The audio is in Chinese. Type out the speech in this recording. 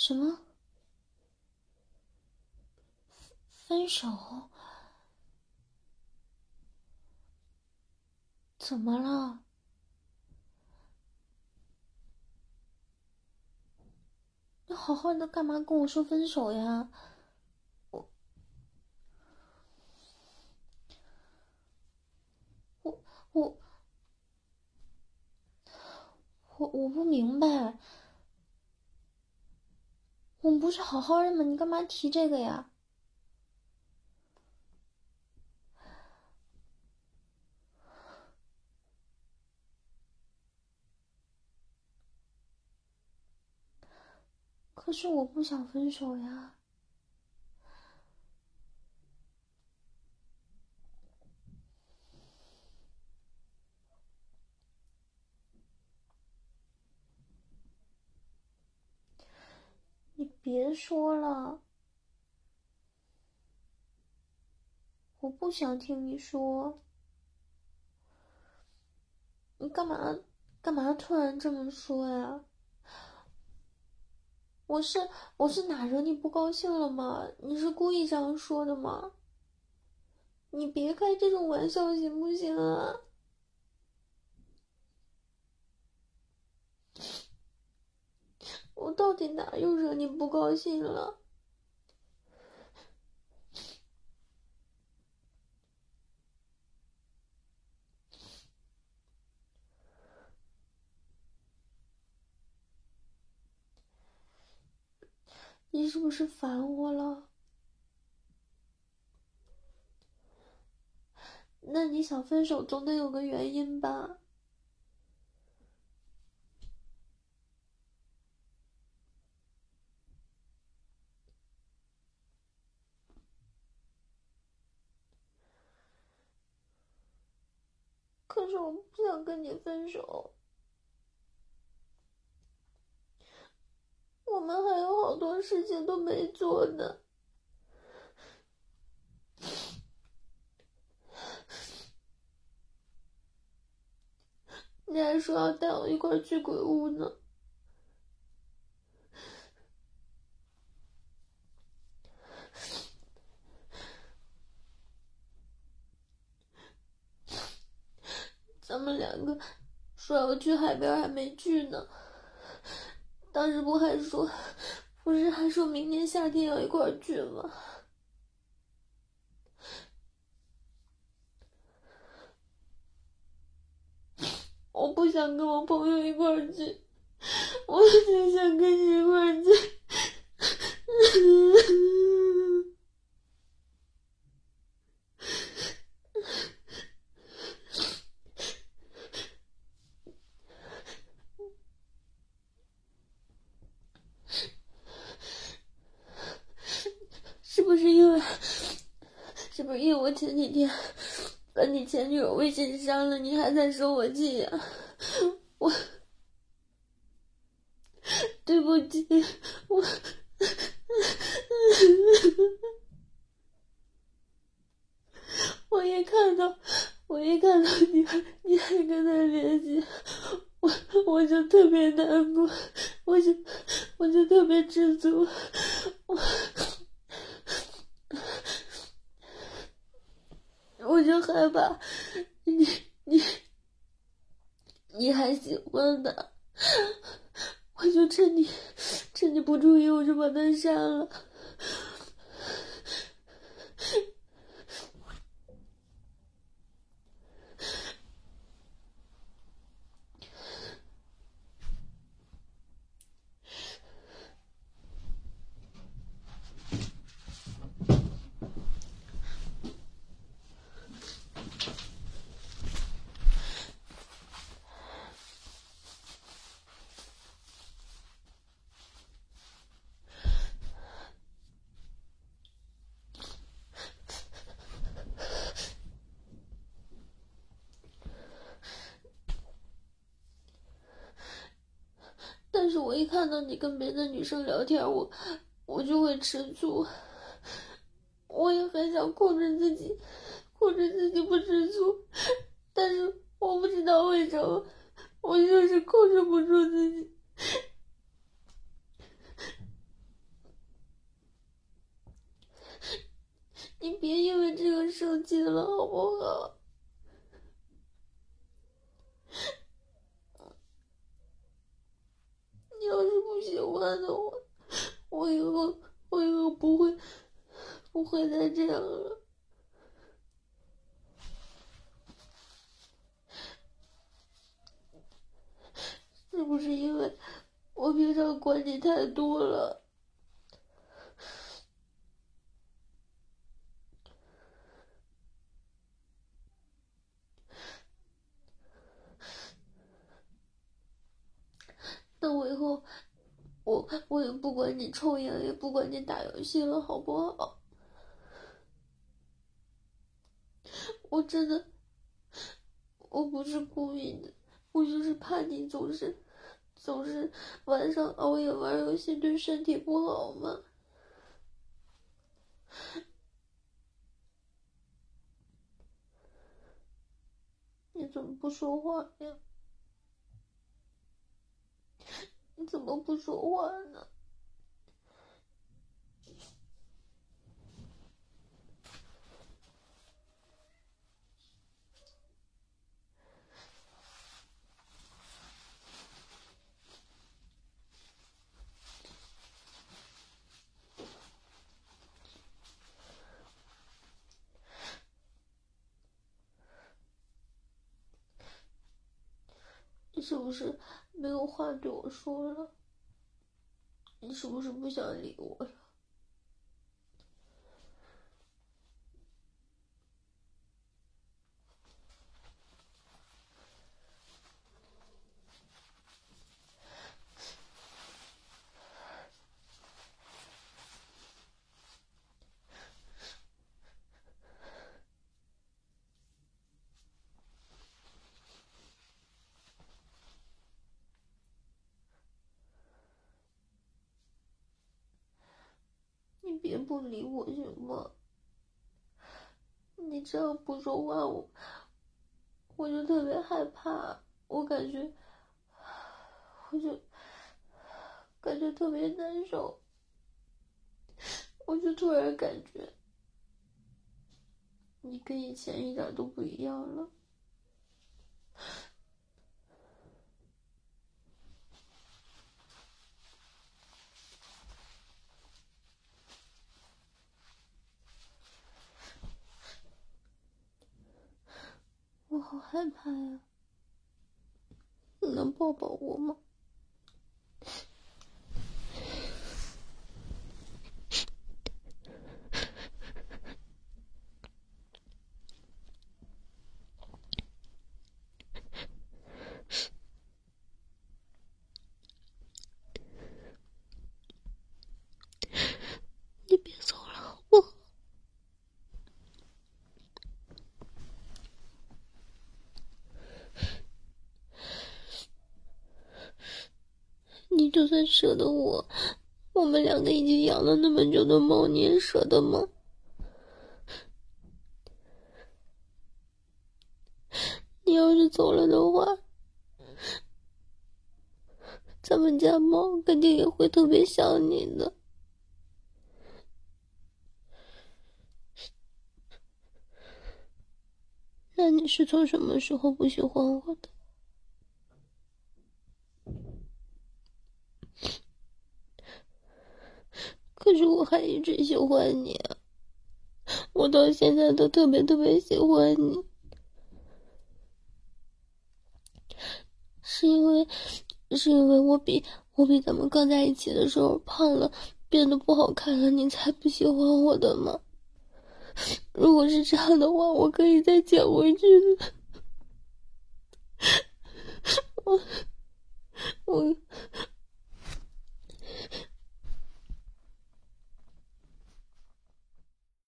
什么？分手？怎么了？你好好的干嘛跟我说分手呀？我我我我我不明白，我们不是好好的吗？你干嘛提这个呀？可是我不想分手呀。你别说了，我不想听你说。你干嘛干嘛突然这么说呀？我是我是哪惹你不高兴了吗？你是故意这样说的吗？你别开这种玩笑行不行啊？我到底哪又惹你不高兴了？你是不是烦我了？那你想分手，总得有个原因吧？可是我不想跟你分手。我们还有好多事情都没做呢，你还说要带我一块去鬼屋呢，咱们两个说要去海边，还没去呢。当时不还说，不是还说明年夏天要一块去吗？我不想跟我朋友一块去，我就想跟你一块去。是不是因为，我前几天把你前女友微信删了，你还在生我气呀？我，对不起，我，我一看到，我一看到你你还跟他联系，我我就特别难过，我就我就特别知足，我。害怕，你你你还喜欢他，我就趁你趁你不注意，我就把他删了。看到你跟别的女生聊天我我就会吃醋。我也很想控制自己控制自己不吃醋但是我不知道为什么我就是控制不住自己。你别因为这个生气了好不好？会再这样了。是不是因为我平常管你太多了？那我以后，我我也不管你抽烟，也不管你打游戏了，好不好？我真的，我不是故意的，我就是怕你总是，总是晚上熬夜玩游戏，对身体不好嘛。你怎么不说话呀？你怎么不说话呢？你是不是？没有话对我说了，你是不是不想理我了？你别不理我行吗？你这样不说话，我我就特别害怕，我感觉我就感觉特别难受，我就突然感觉你跟以前一点都不一样了。我好害怕呀！你能抱抱我吗？就算舍得我，我们两个已经养了那么久的猫，你也舍得吗？你要是走了的话，咱们家猫肯定也会特别想你的。那你是从什么时候不喜欢我的？是我还一直喜欢你，我到现在都特别特别喜欢你，是因为是因为我比我比咱们刚在一起的时候胖了，变得不好看了，你才不喜欢我的吗？如果是这样的话，我可以再减回去。我我。